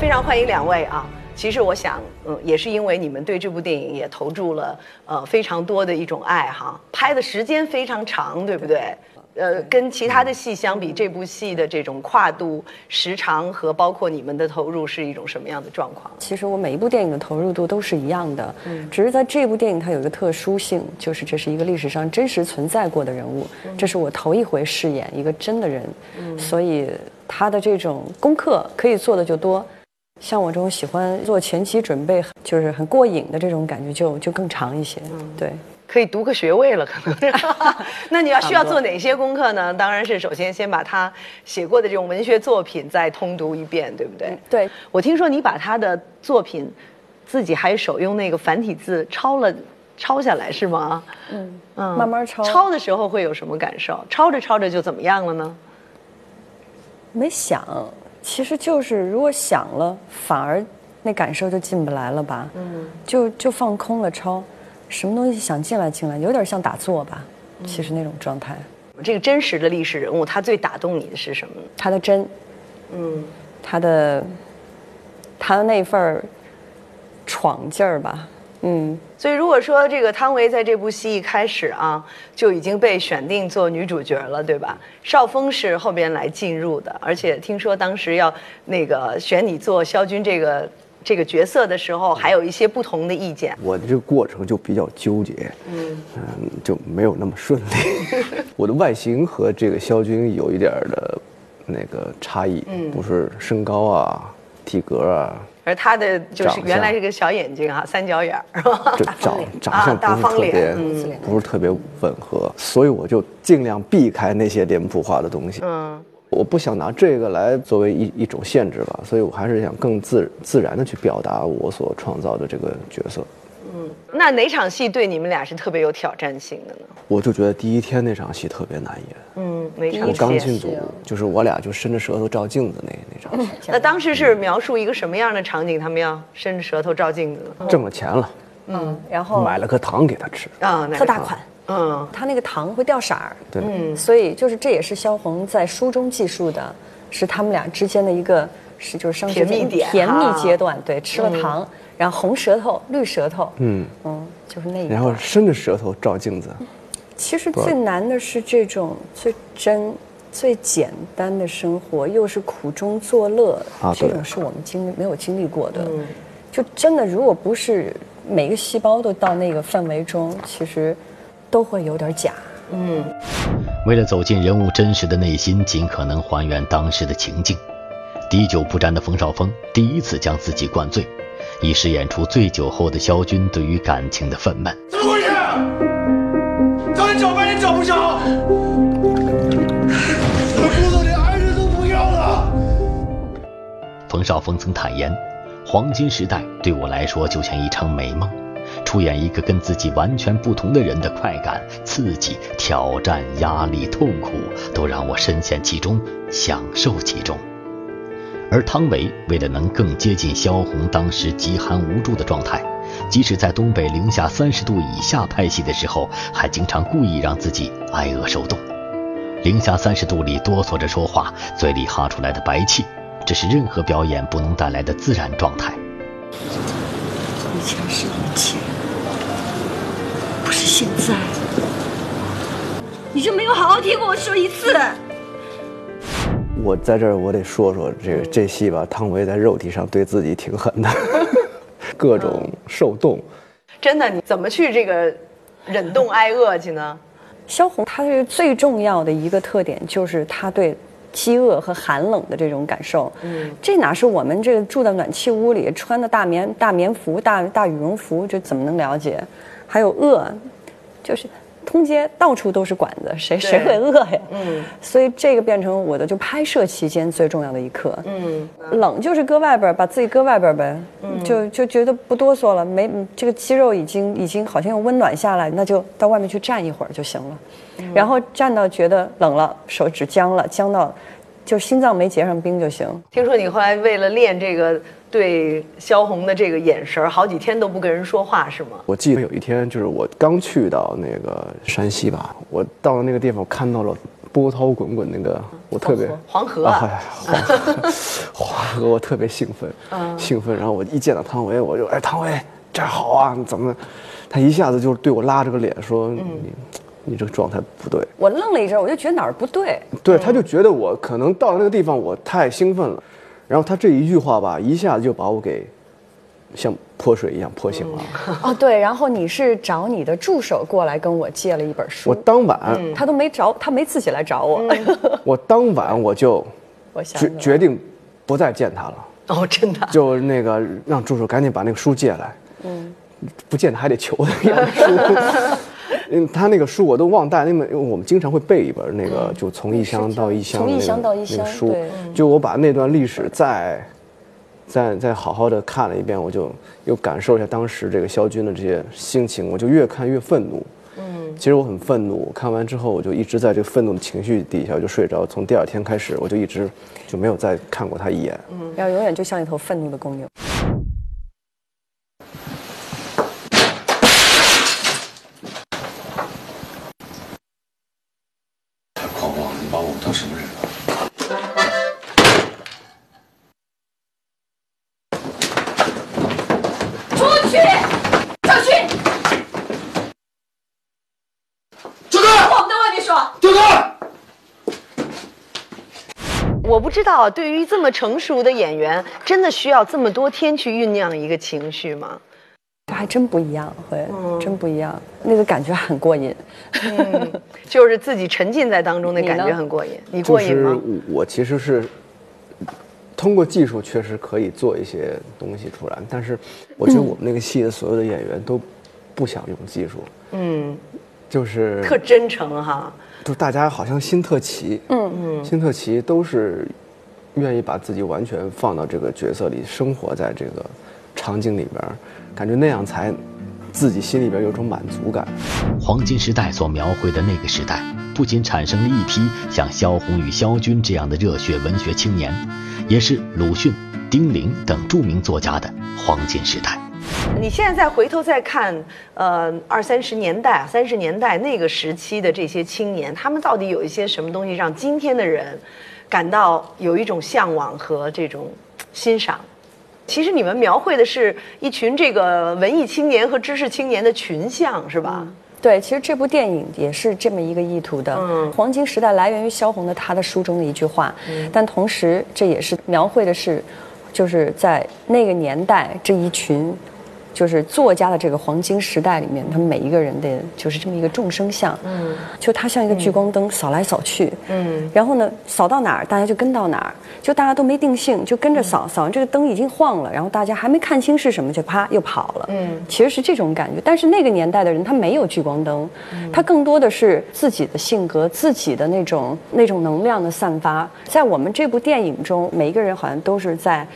非常欢迎两位啊！其实我想，嗯，也是因为你们对这部电影也投注了呃非常多的一种爱哈，拍的时间非常长，对不对？呃，跟其他的戏相比，这部戏的这种跨度、时长和包括你们的投入是一种什么样的状况？其实我每一部电影的投入度都是一样的，嗯只是在这部电影它有一个特殊性，就是这是一个历史上真实存在过的人物，这是我头一回饰演一个真的人，嗯所以他的这种功课可以做的就多。像我这种喜欢做前期准备，就是很过瘾的这种感觉，就就更长一些。对，可以读个学位了，可能。那你要需要做哪些功课呢？当然是首先先把他写过的这种文学作品再通读一遍，对不对？对。我听说你把他的作品自己还手用那个繁体字抄了抄下来，是吗？嗯嗯，慢慢抄。抄的时候会有什么感受？抄着抄着就怎么样了呢？没想。其实就是如果想了，反而那感受就进不来了吧？嗯，就就放空了抄，什么东西想进来进来，有点像打坐吧。其实那种状态。这个真实的历史人物，他最打动你的是什么？他的真，嗯，他的他的那份儿闯劲儿吧。嗯，所以如果说这个汤唯在这部戏一开始啊就已经被选定做女主角了，对吧？邵峰是后边来进入的，而且听说当时要那个选你做肖军这个这个角色的时候，还有一些不同的意见。我的这个过程就比较纠结，嗯嗯，就没有那么顺利。我的外形和这个肖军有一点的那个差异，不是身高啊、体格啊。而他的就是原来是个小眼睛哈，三角眼儿是吧？长长相不是特别，不是特别吻合，所以我就尽量避开那些脸谱化的东西。嗯，我不想拿这个来作为一一种限制吧，所以我还是想更自自然的去表达我所创造的这个角色。嗯，那哪场戏对你们俩是特别有挑战性的呢？我就觉得第一天那场戏特别难演。嗯，哪场戏？我刚进组，就是我俩就伸着舌头照镜子那那场戏。那当时是描述一个什么样的场景？他们要伸着舌头照镜子？挣了钱了，嗯，然后买了颗糖给他吃啊，特大款，嗯，他那个糖会掉色儿，对，嗯，所以就是这也是萧红在书中记述的，是他们俩之间的一个是就是甜蜜点，甜蜜阶段，对，吃了糖。然后红舌头、绿舌头，嗯嗯，就是那。然后伸着舌头照镜子。其实最难的是这种最真、最简单的生活，又是苦中作乐，这种是我们经历没有经历过的。就真的，如果不是每个细胞都到那个范围中，其实都会有点假。嗯。为了走进人物真实的内心，尽可能还原当时的情境，滴酒不沾的冯绍峰第一次将自己灌醉。以饰演出醉酒后的萧军对于感情的愤懑。怎么回事？找你找半天找不着，我骨头连爱人都不要了。冯绍峰曾坦言：“黄金时代对我来说就像一场美梦，出演一个跟自己完全不同的人的快感、刺激、挑战、压力、痛苦，都让我深陷其中，享受其中。”而汤唯为了能更接近萧红当时极寒无助的状态，即使在东北零下三十度以下拍戏的时候，还经常故意让自己挨饿受冻。零下三十度里哆嗦着说话，嘴里哈出来的白气，这是任何表演不能带来的自然状态。以前是以前，不是现在。你就没有好好听过我说一次？我在这儿，我得说说这个这戏吧。汤唯在肉体上对自己挺狠的，各种受冻。真的，你怎么去这个忍冻挨饿去呢？萧红，她这个最重要的一个特点就是她对饥饿和寒冷的这种感受。嗯，这哪是我们这个住在暖气屋里穿的大棉大棉服、大大羽绒服，这怎么能了解？还有饿，就是。通街到处都是馆子，谁谁会饿呀？嗯，所以这个变成我的就拍摄期间最重要的一刻。嗯，冷就是搁外边，把自己搁外边呗。嗯，就就觉得不哆嗦了，没这个肌肉已经已经好像温暖下来，那就到外面去站一会儿就行了。然后站到觉得冷了，手指僵了，僵到就心脏没结上冰就行。听说你后来为了练这个。对萧红的这个眼神好几天都不跟人说话，是吗？我记得有一天，就是我刚去到那个山西吧，我到了那个地方，我看到了波涛滚滚那个，我特别黄河啊，黄河，黄河，我特别兴奋，兴奋。然后我一见到汤唯，我就哎，汤唯这儿好啊，怎么？他一下子就对我拉着个脸说：“你，你这个状态不对。”我愣了一阵，我就觉得哪儿不对。对，他就觉得我可能到了那个地方，我太兴奋了。然后他这一句话吧，一下子就把我给像泼水一样泼醒了。哦，对。然后你是找你的助手过来跟我借了一本书。我当晚他都没找，他没自己来找我。我当晚我就决决定不再见他了。哦，真的。就那个让助手赶紧把那个书借来。嗯。不见他还得求那个书，嗯，他那个书我都忘带，因为我们经常会背一本那个，就从异乡到异乡的那个书，就我把那段历史再再再好好的看了一遍，我就又感受一下当时这个萧军的这些心情，我就越看越愤怒。嗯，其实我很愤怒，看完之后我就一直在这个愤怒的情绪底下就睡着，从第二天开始我就一直就没有再看过他一眼。嗯，要永远就像一头愤怒的公牛。我不知道，对于这么成熟的演员，真的需要这么多天去酝酿一个情绪吗？这还真不一样，会真不一样，那个感觉很过瘾。嗯，就是自己沉浸在当中的感觉很过瘾。你过瘾吗？我其实是通过技术确实可以做一些东西出来，但是我觉得我们那个戏的所有的演员都不想用技术。嗯，就是特真诚哈。就大家好像心特齐，嗯嗯，心特齐都是愿意把自己完全放到这个角色里，生活在这个场景里边，感觉那样才自己心里边有种满足感。黄金时代所描绘的那个时代，不仅产生了一批像萧红与萧军这样的热血文学青年，也是鲁迅、丁玲等著名作家的黄金时代。你现在再回头再看，呃，二三十年代、三十年代那个时期的这些青年，他们到底有一些什么东西让今天的人感到有一种向往和这种欣赏？其实你们描绘的是一群这个文艺青年和知识青年的群像，是吧？对，其实这部电影也是这么一个意图的。嗯，黄金时代来源于萧红的她的书中的一句话，但同时这也是描绘的是，就是在那个年代这一群。就是作家的这个黄金时代里面，他们每一个人的就是这么一个众生相，嗯，就他像一个聚光灯扫来扫去，嗯，然后呢，扫到哪儿大家就跟到哪儿，就大家都没定性，就跟着扫，扫完这个灯已经晃了，然后大家还没看清是什么，就啪又跑了，嗯，其实是这种感觉。但是那个年代的人他没有聚光灯，他更多的是自己的性格、自己的那种那种能量的散发。在我们这部电影中，每一个人好像都是在。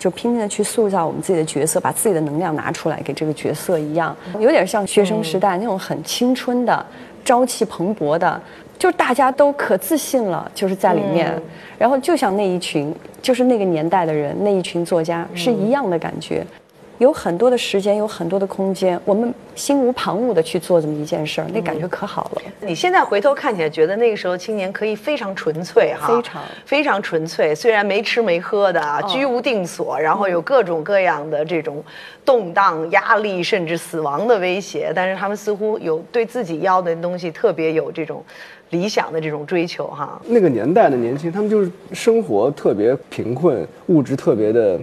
就拼命的去塑造我们自己的角色，把自己的能量拿出来给这个角色一样，有点像学生时代那种很青春的、朝气蓬勃的，就大家都可自信了，就是在里面。然后就像那一群，就是那个年代的人，那一群作家是一样的感觉。有很多的时间，有很多的空间，我们心无旁骛的去做这么一件事儿，那感觉可好了。你现在回头看起来，觉得那个时候青年可以非常纯粹哈，非常非常纯粹。虽然没吃没喝的，居无定所，然后有各种各样的这种动荡、压力，甚至死亡的威胁，但是他们似乎有对自己要的东西特别有这种理想的这种追求哈。那个年代的年轻，他们就是生活特别贫困，物质特别的。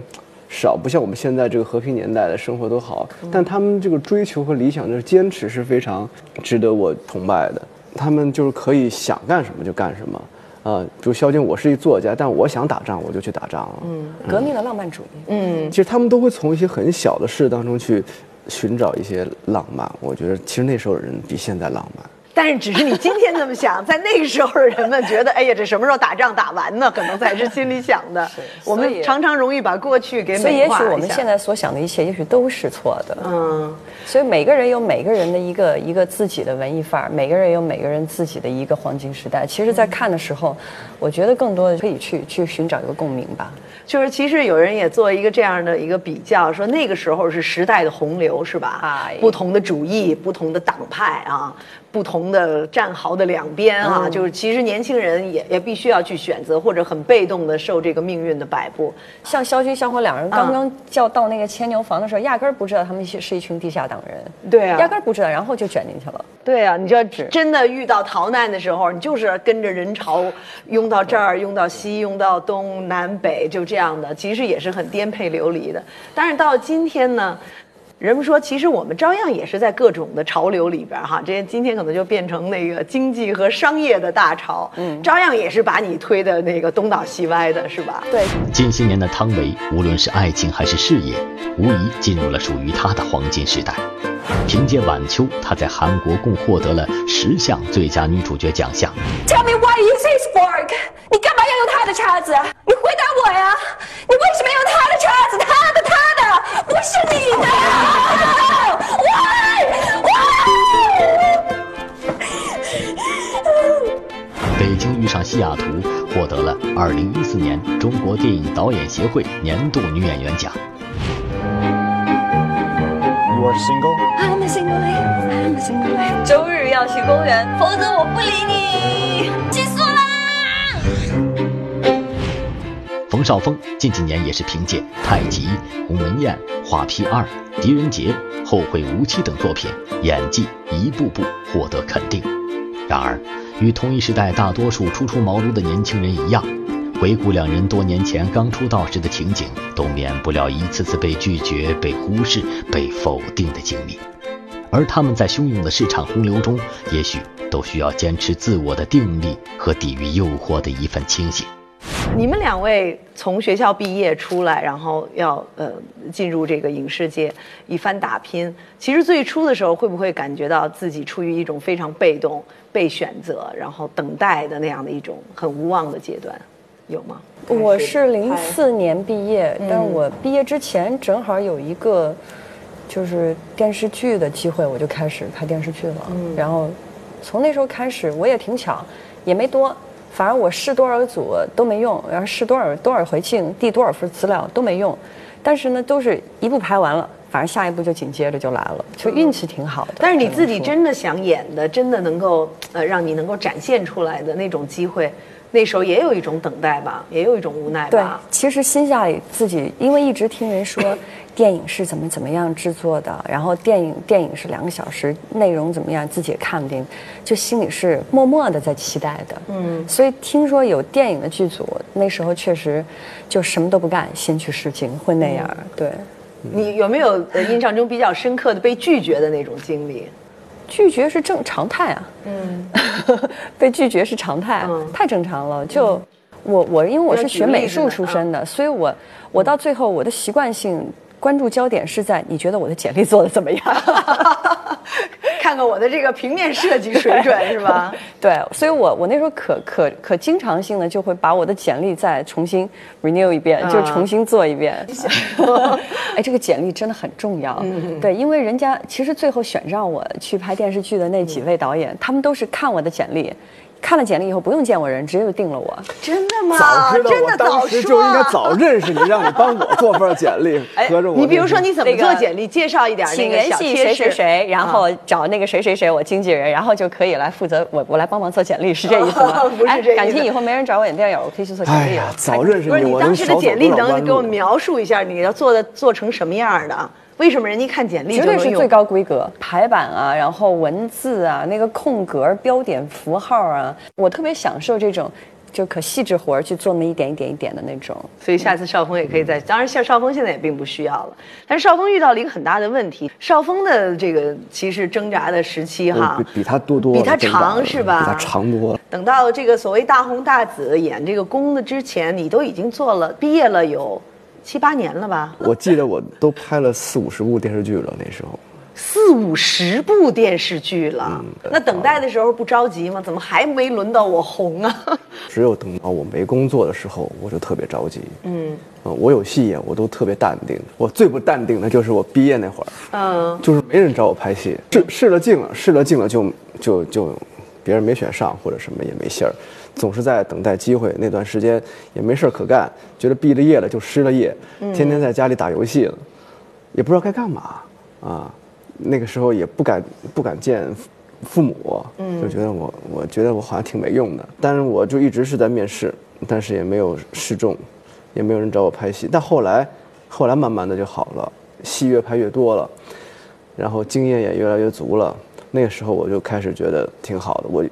少不像我们现在这个和平年代的生活都好，但他们这个追求和理想的坚持是非常值得我崇拜的。他们就是可以想干什么就干什么，啊，比如萧军，我是一作家，但我想打仗我就去打仗了。嗯，革命的浪漫主义。嗯，其实他们都会从一些很小的事当中去寻找一些浪漫。我觉得其实那时候人比现在浪漫。但是只是你今天这么想，在那个时候人们觉得，哎呀，这什么时候打仗打完呢？可能才是心里想的。我们常常容易把过去给美化所以也许我们现在所想的一切，也许都是错的。嗯。所以每个人有每个人的一个一个自己的文艺范儿，每个人有每个人自己的一个黄金时代。其实，在看的时候，我觉得更多的可以去去寻找一个共鸣吧。就是其实有人也做一个这样的一个比较，说那个时候是时代的洪流，是吧？不同的主义，不同的党派啊，不同。的战壕的两边啊，就是其实年轻人也也必须要去选择，或者很被动的受这个命运的摆布。像肖军、肖火两人刚刚叫到那个牵牛房的时候，压根儿不知道他们是一群地下党人，对啊，压根儿不知道，然后就卷进去了。对啊，你就真的遇到逃难的时候，你就是跟着人潮拥到这儿，拥到西，拥到东南北，就这样的，其实也是很颠沛流离的。但是到今天呢？人们说，其实我们照样也是在各种的潮流里边哈，这今天可能就变成那个经济和商业的大潮，嗯，照样也是把你推的那个东倒西歪的，是吧？对。近些年的汤唯，无论是爱情还是事业，无疑进入了属于她的黄金时代。凭借《晚秋》，她在韩国共获得了十项最佳女主角奖项。Tell me why you say fork？你干嘛要用他的叉子？你回答我呀！你为什么用他的叉子？他的，他的，不是你的。北京遇上西雅图获得了二零一四年中国电影导演协会年度女演员奖。You are single? I'm a single. I'm a single. 周日要去公园，否则我不理你。结束啦！冯绍峰近几年也是凭借《太极》《鸿门宴》《画皮二》《狄仁杰》《后会无期》等作品，演技一步步获得肯定。然而，与同一时代大多数初出茅庐的年轻人一样，回顾两人多年前刚出道时的情景，都免不了一次次被拒绝、被忽视、被否定的经历。而他们在汹涌的市场洪流中，也许都需要坚持自我的定力和抵御诱惑的一份清醒。你们两位从学校毕业出来，然后要呃进入这个影视界一番打拼。其实最初的时候，会不会感觉到自己处于一种非常被动、被选择，然后等待的那样的一种很无望的阶段？有吗？我是零四年毕业，但是我毕业之前正好有一个就是电视剧的机会，我就开始拍电视剧了。然后从那时候开始，我也挺巧，也没多。反正我试多少个组都没用，然后试多少多少回镜，递多少份资料都没用，但是呢，都是一步拍完了，反正下一步就紧接着就来了，就运气挺好的。但是你自己真的想演的，真的能够呃让你能够展现出来的那种机会，那时候也有一种等待吧，也有一种无奈吧。对，其实心下里自己因为一直听人说。电影是怎么怎么样制作的？然后电影电影是两个小时，内容怎么样？自己也看不定，就心里是默默的在期待的。嗯，所以听说有电影的剧组，那时候确实就什么都不干，先去试镜，会那样。对，你有没有印象中比较深刻的被拒绝的那种经历？拒绝是正常态啊。嗯，被拒绝是常态，太正常了。就我我因为我是学美术出身的，所以我我到最后我的习惯性。关注焦点是在你觉得我的简历做的怎么样？看看我的这个平面设计水准是吧？对，所以我我那时候可可可经常性的就会把我的简历再重新 renew 一遍，就重新做一遍。哎，这个简历真的很重要。对，因为人家其实最后选上我去拍电视剧的那几位导演，他们都是看我的简历。看了简历以后不用见我人，直接就定了我。真的吗？早知道我当时就应该早认识你，让你帮我做份简历。合着我。你比如说你怎么做简历？介绍一点那个小贴士。请联系谁谁谁，然后找那个谁谁谁我经纪人，然后就可以来负责我我来帮忙做简历，是这意思吗？不是这意思。感情以后没人找我演电影，我可以去做简历。哎呀，早认识你，你当时的简历能给我描述一下，你要做的做成什么样的？为什么人家看简历绝对是最高规格排版啊，然后文字啊，那个空格、标点符号啊，我特别享受这种，就可细致活儿去做那么一点一点一点的那种。所以下次邵峰也可以在，当然像邵峰现在也并不需要了，但是邵峰遇到了一个很大的问题，邵峰的这个其实挣扎的时期哈，比他多多，比他长是吧？比他长多了。等到这个所谓大红大紫演这个宫的之前，你都已经做了毕业了有。七八年了吧？我记得我都拍了四五十部电视剧了，那时候。四五十部电视剧了，那等待的时候不着急吗？怎么还没轮到我红啊？只有等到我没工作的时候，我就特别着急。嗯，我有戏演，我都特别淡定。我最不淡定的就是我毕业那会儿，嗯，就是没人找我拍戏，试试了镜了，试了镜了就就就，别人没选上或者什么也没信儿。总是在等待机会，那段时间也没事可干，觉得毕了业了就失了业，天天在家里打游戏了，也不知道该干嘛啊。那个时候也不敢不敢见父母，就觉得我我觉得我好像挺没用的，但是我就一直是在面试，但是也没有试中，也没有人找我拍戏。但后来，后来慢慢的就好了，戏越拍越多了，然后经验也越来越足了。那个时候我就开始觉得挺好的。我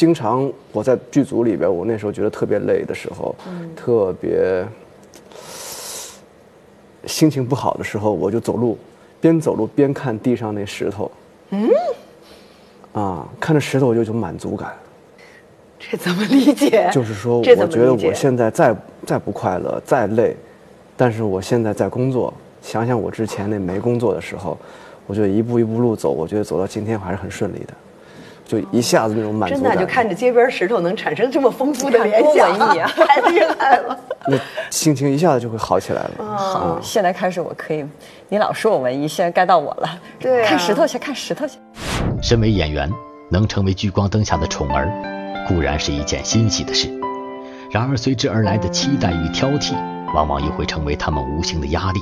经常我在剧组里边，我那时候觉得特别累的时候，特别心情不好的时候，我就走路，边走路边看地上那石头。嗯。啊，看着石头我就有种满足感。这怎么理解？就是说，我觉得我现在再再不快乐、再累，但是我现在在工作。想想我之前那没工作的时候，我觉得一步一步路走，我觉得走到今天还是很顺利的。就一下子那种满足感。真的，就看着街边石头能产生这么丰富的联想，太厉害了。那心情一下子就会好起来了。好，现在开始我可以，你老说我文艺，现在该到我了。对，看石头去，看石头去。身为演员，能成为聚光灯下的宠儿，固然是一件欣喜的事。然而随之而来的期待与挑剔，往往又会成为他们无形的压力。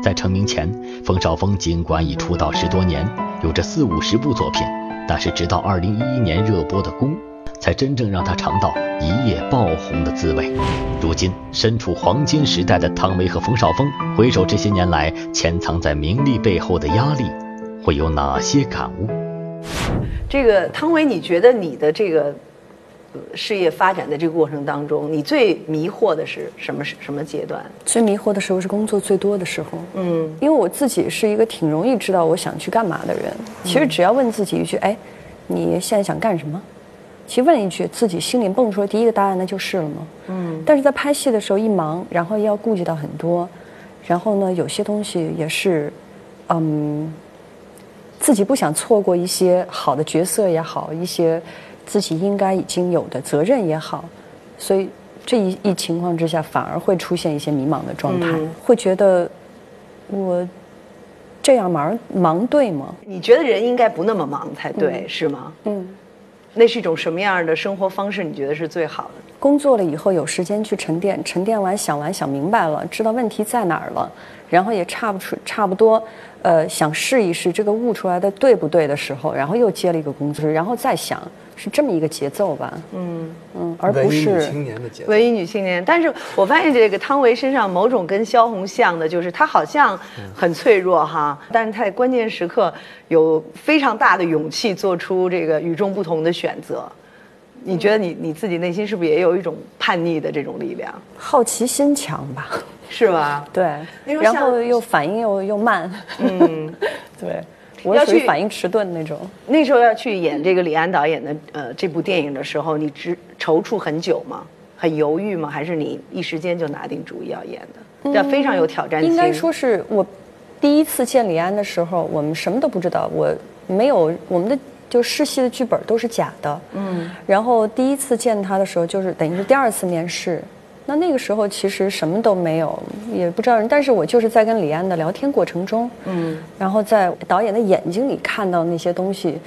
在成名前，冯绍峰尽管已出道十多年，有着四五十部作品，但是直到二零一一年热播的《宫》，才真正让他尝到一夜爆红的滋味。如今身处黄金时代的汤唯和冯绍峰，回首这些年来潜藏在名利背后的压力，会有哪些感悟？这个汤唯，你觉得你的这个事业发展的这个过程当中，你最迷惑的是什么？什么阶段？最迷惑的时候是工作最多的时候。嗯，因为我自己是一个挺容易知道我想去干嘛的人。其实只要问自己一句：“哎，你现在想干什么？”其实问一句，自己心里蹦出来第一个答案，那就是了嘛？嗯。但是在拍戏的时候一忙，然后要顾及到很多，然后呢，有些东西也是，嗯。自己不想错过一些好的角色也好，一些自己应该已经有的责任也好，所以这一一情况之下，反而会出现一些迷茫的状态，会觉得我这样忙忙对吗？你觉得人应该不那么忙才对，是吗？嗯，那是一种什么样的生活方式？你觉得是最好的？工作了以后有时间去沉淀，沉淀完想完想明白了，知道问题在哪儿了，然后也差不出差不多。呃，想试一试这个悟出来的对不对的时候，然后又接了一个工作，然后再想，是这么一个节奏吧？嗯嗯，而不是文艺女青年的节奏。文艺女青年，但是我发现这个汤唯身上某种跟萧红像的，就是她好像很脆弱哈，但是她在关键时刻有非常大的勇气做出这个与众不同的选择。你觉得你你自己内心是不是也有一种叛逆的这种力量？好奇心强吧？是吧？对，然后又反应又又慢。嗯，对，我属于反应迟钝那种。那时候要去演这个李安导演的呃这部电影的时候，你只踌躇很久吗？很犹豫吗？还是你一时间就拿定主意要演的？要非常有挑战性。应该说是我第一次见李安的时候，我们什么都不知道，我没有我们的。就试戏的剧本都是假的，嗯，然后第一次见他的时候，就是等于是第二次面试，那那个时候其实什么都没有，也不知道人，但是我就是在跟李安的聊天过程中，嗯，然后在导演的眼睛里看到那些东西，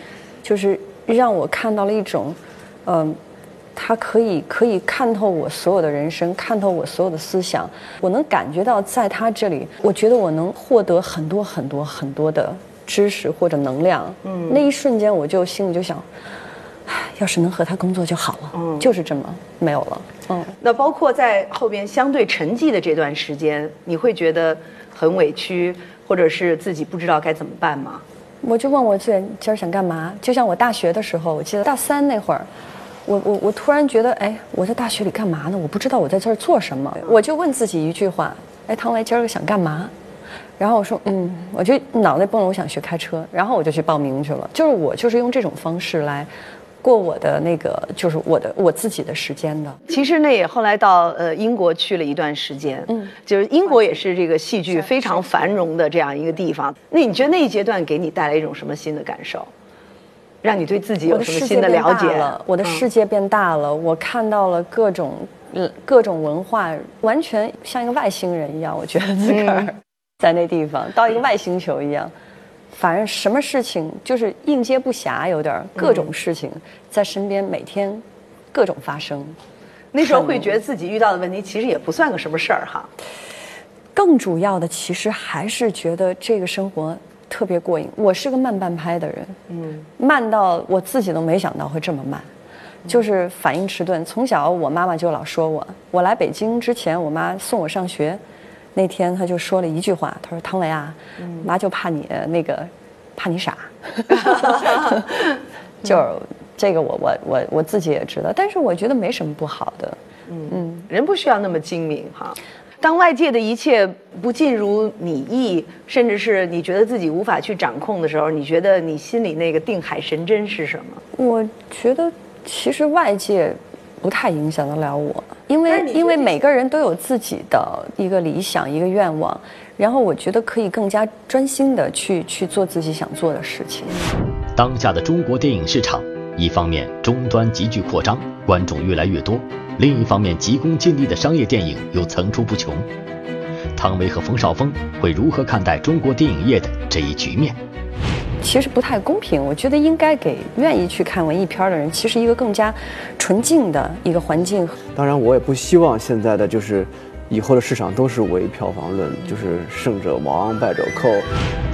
就是让我看到了一种，嗯，他可以可以看透我所有的人生，看透我所有的思想，我能感觉到在他这里，我觉得我能获得很多很多很多的。知识或者能量，嗯，那一瞬间我就心里就想，要是能和他工作就好了，嗯，就是这么没有了，嗯。那包括在后边相对沉寂的这段时间，你会觉得很委屈，或者是自己不知道该怎么办吗？我就问我自己今儿想干嘛？就像我大学的时候，我记得大三那会儿，我我我突然觉得，哎，我在大学里干嘛呢？我不知道我在这儿做什么。我就问自己一句话，哎，唐来今儿个想干嘛？然后我说，嗯，我就脑袋蹦了，我想学开车，然后我就去报名去了。就是我就是用这种方式来过我的那个，就是我的我自己的时间的。其实那也后来到呃英国去了一段时间，嗯，就是英国也是这个戏剧非常繁荣的这样一个地方。那你觉得那一阶段给你带来一种什么新的感受？让你对自己有什么新的了解了？我的世界变大了，我看到了各种嗯各种文化，完全像一个外星人一样，我觉得自个儿。在那地方，到一个外星球一样，反正什么事情就是应接不暇，有点各种事情在身边，每天各种发生。那时候会觉得自己遇到的问题其实也不算个什么事儿哈。更主要的，其实还是觉得这个生活特别过瘾。我是个慢半拍的人，嗯，慢到我自己都没想到会这么慢，就是反应迟钝。从小我妈妈就老说我，我来北京之前，我妈送我上学，那天他就说了一句话，他说：“唐维啊，妈就怕你那个，怕你傻。” 就是这个，我我我我自己也知道，但是我觉得没什么不好的。嗯嗯，人不需要那么精明哈。当外界的一切不尽如你意，甚至是你觉得自己无法去掌控的时候，你觉得你心里那个定海神针是什么？我觉得其实外界不太影响得了我，因为因为每个人都有自己的一个理想、一个愿望，然后我觉得可以更加专心的去去做自己想做的事情。当下的中国电影市场，一方面终端急剧扩张，观众越来越多。另一方面，急功近利的商业电影又层出不穷。汤唯和冯绍峰会如何看待中国电影业的这一局面？其实不太公平，我觉得应该给愿意去看文艺片的人，其实一个更加纯净的一个环境。当然，我也不希望现在的就是以后的市场都是唯票房论，就是胜者王，败者寇。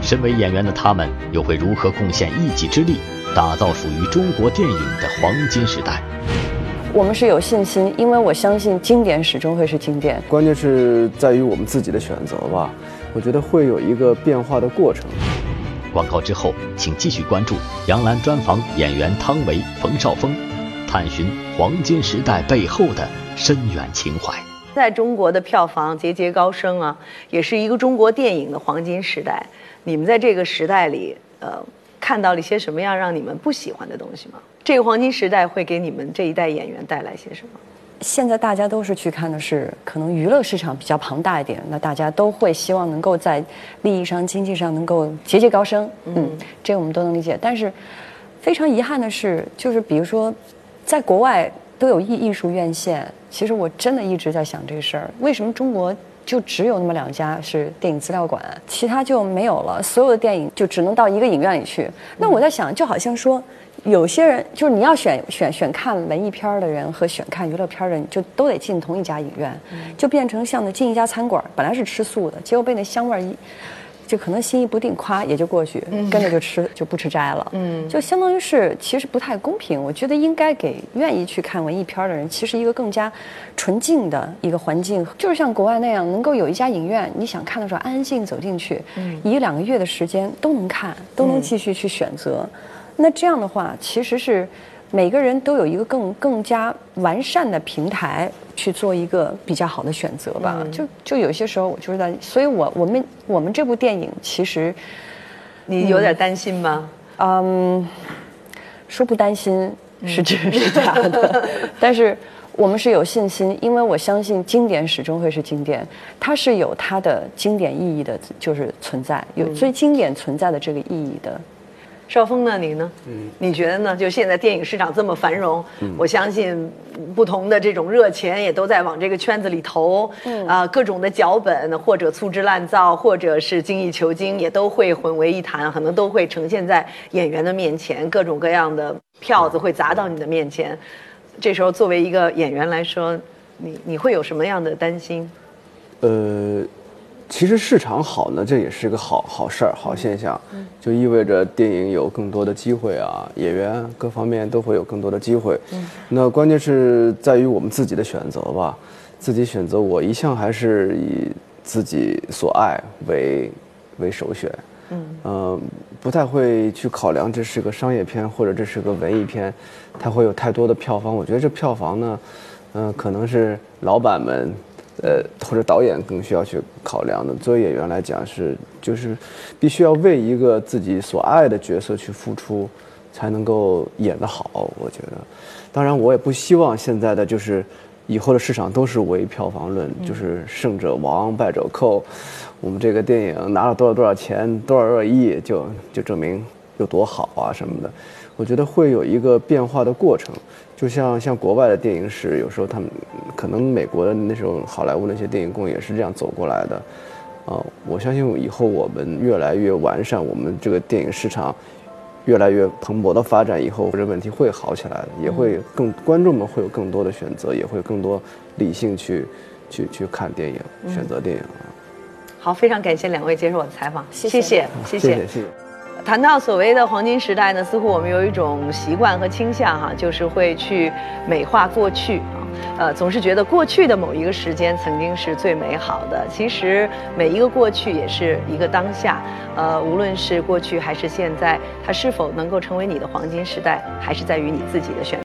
身为演员的他们，又会如何贡献一己之力，打造属于中国电影的黄金时代？我们是有信心，因为我相信经典始终会是经典。关键是在于我们自己的选择吧。我觉得会有一个变化的过程。广告之后，请继续关注杨澜专访演员汤唯、冯绍峰，探寻黄金时代背后的深远情怀。在中国的票房节节高升啊，也是一个中国电影的黄金时代。你们在这个时代里，呃，看到了一些什么样让你们不喜欢的东西吗？这个黄金时代会给你们这一代演员带来些什么？现在大家都是去看的是可能娱乐市场比较庞大一点，那大家都会希望能够在利益上、经济上能够节节高升。嗯，这个我们都能理解。但是非常遗憾的是，就是比如说，在国外都有艺艺术院线，其实我真的一直在想这个事儿：为什么中国就只有那么两家是电影资料馆，其他就没有了？所有的电影就只能到一个影院里去。那我在想，就好像说。有些人就是你要选选选看文艺片的人和选看娱乐片的人，就都得进同一家影院，就变成像那进一家餐馆，本来是吃素的，结果被那香味一，就可能心意不定，夸也就过去，跟着就吃就不吃斋了。嗯，就相当于是其实不太公平。我觉得应该给愿意去看文艺片的人，其实一个更加纯净的一个环境，就是像国外那样，能够有一家影院，你想看的时候安安静静走进去，一两个月的时间都能看，都能继续去选择。那这样的话，其实是每个人都有一个更更加完善的平台去做一个比较好的选择吧。就就有些时候，我就是在，所以我我们我们这部电影其实，你有点担心吗？嗯，说不担心是真是假的，但是我们是有信心，因为我相信经典始终会是经典，它是有它的经典意义的，就是存在有最经典存在的这个意义的。邵峰呢？你呢？嗯，你觉得呢？就现在电影市场这么繁荣，我相信不同的这种热钱也都在往这个圈子里投。啊，各种的脚本或者粗制滥造，或者是精益求精，也都会混为一谈，可能都会呈现在演员的面前。各种各样的票子会砸到你的面前，这时候作为一个演员来说，你你会有什么样的担心？呃。其实市场好呢，这也是个好好事儿、好现象，就意味着电影有更多的机会啊，演员各方面都会有更多的机会。那关键是在于我们自己的选择吧，自己选择。我一向还是以自己所爱为为首选，嗯，不太会去考量这是个商业片或者这是个文艺片，它会有太多的票房。我觉得这票房呢，嗯，可能是老板们。呃，或者导演更需要去考量的。作为演员来讲，是就是必须要为一个自己所爱的角色去付出，才能够演得好。我觉得，当然我也不希望现在的就是以后的市场都是唯票房论，就是胜者王，败者寇。我们这个电影拿了多少多少钱，多少多少亿，就就证明有多好啊什么的。我觉得会有一个变化的过程。就像像国外的电影史，有时候他们可能美国的那时候好莱坞那些电影工也是这样走过来的，啊，我相信以后我们越来越完善，我们这个电影市场越来越蓬勃的发展以后，这个问题会好起来的，也会更观众们会有更多的选择，也会更多理性去去去看电影，选择电影。好，非常感谢两位接受我的采访，谢谢，谢谢，谢谢。谈到所谓的黄金时代呢，似乎我们有一种习惯和倾向哈，就是会去美化过去啊，呃，总是觉得过去的某一个时间曾经是最美好的。其实每一个过去也是一个当下，呃，无论是过去还是现在，它是否能够成为你的黄金时代，还是在于你自己的选择。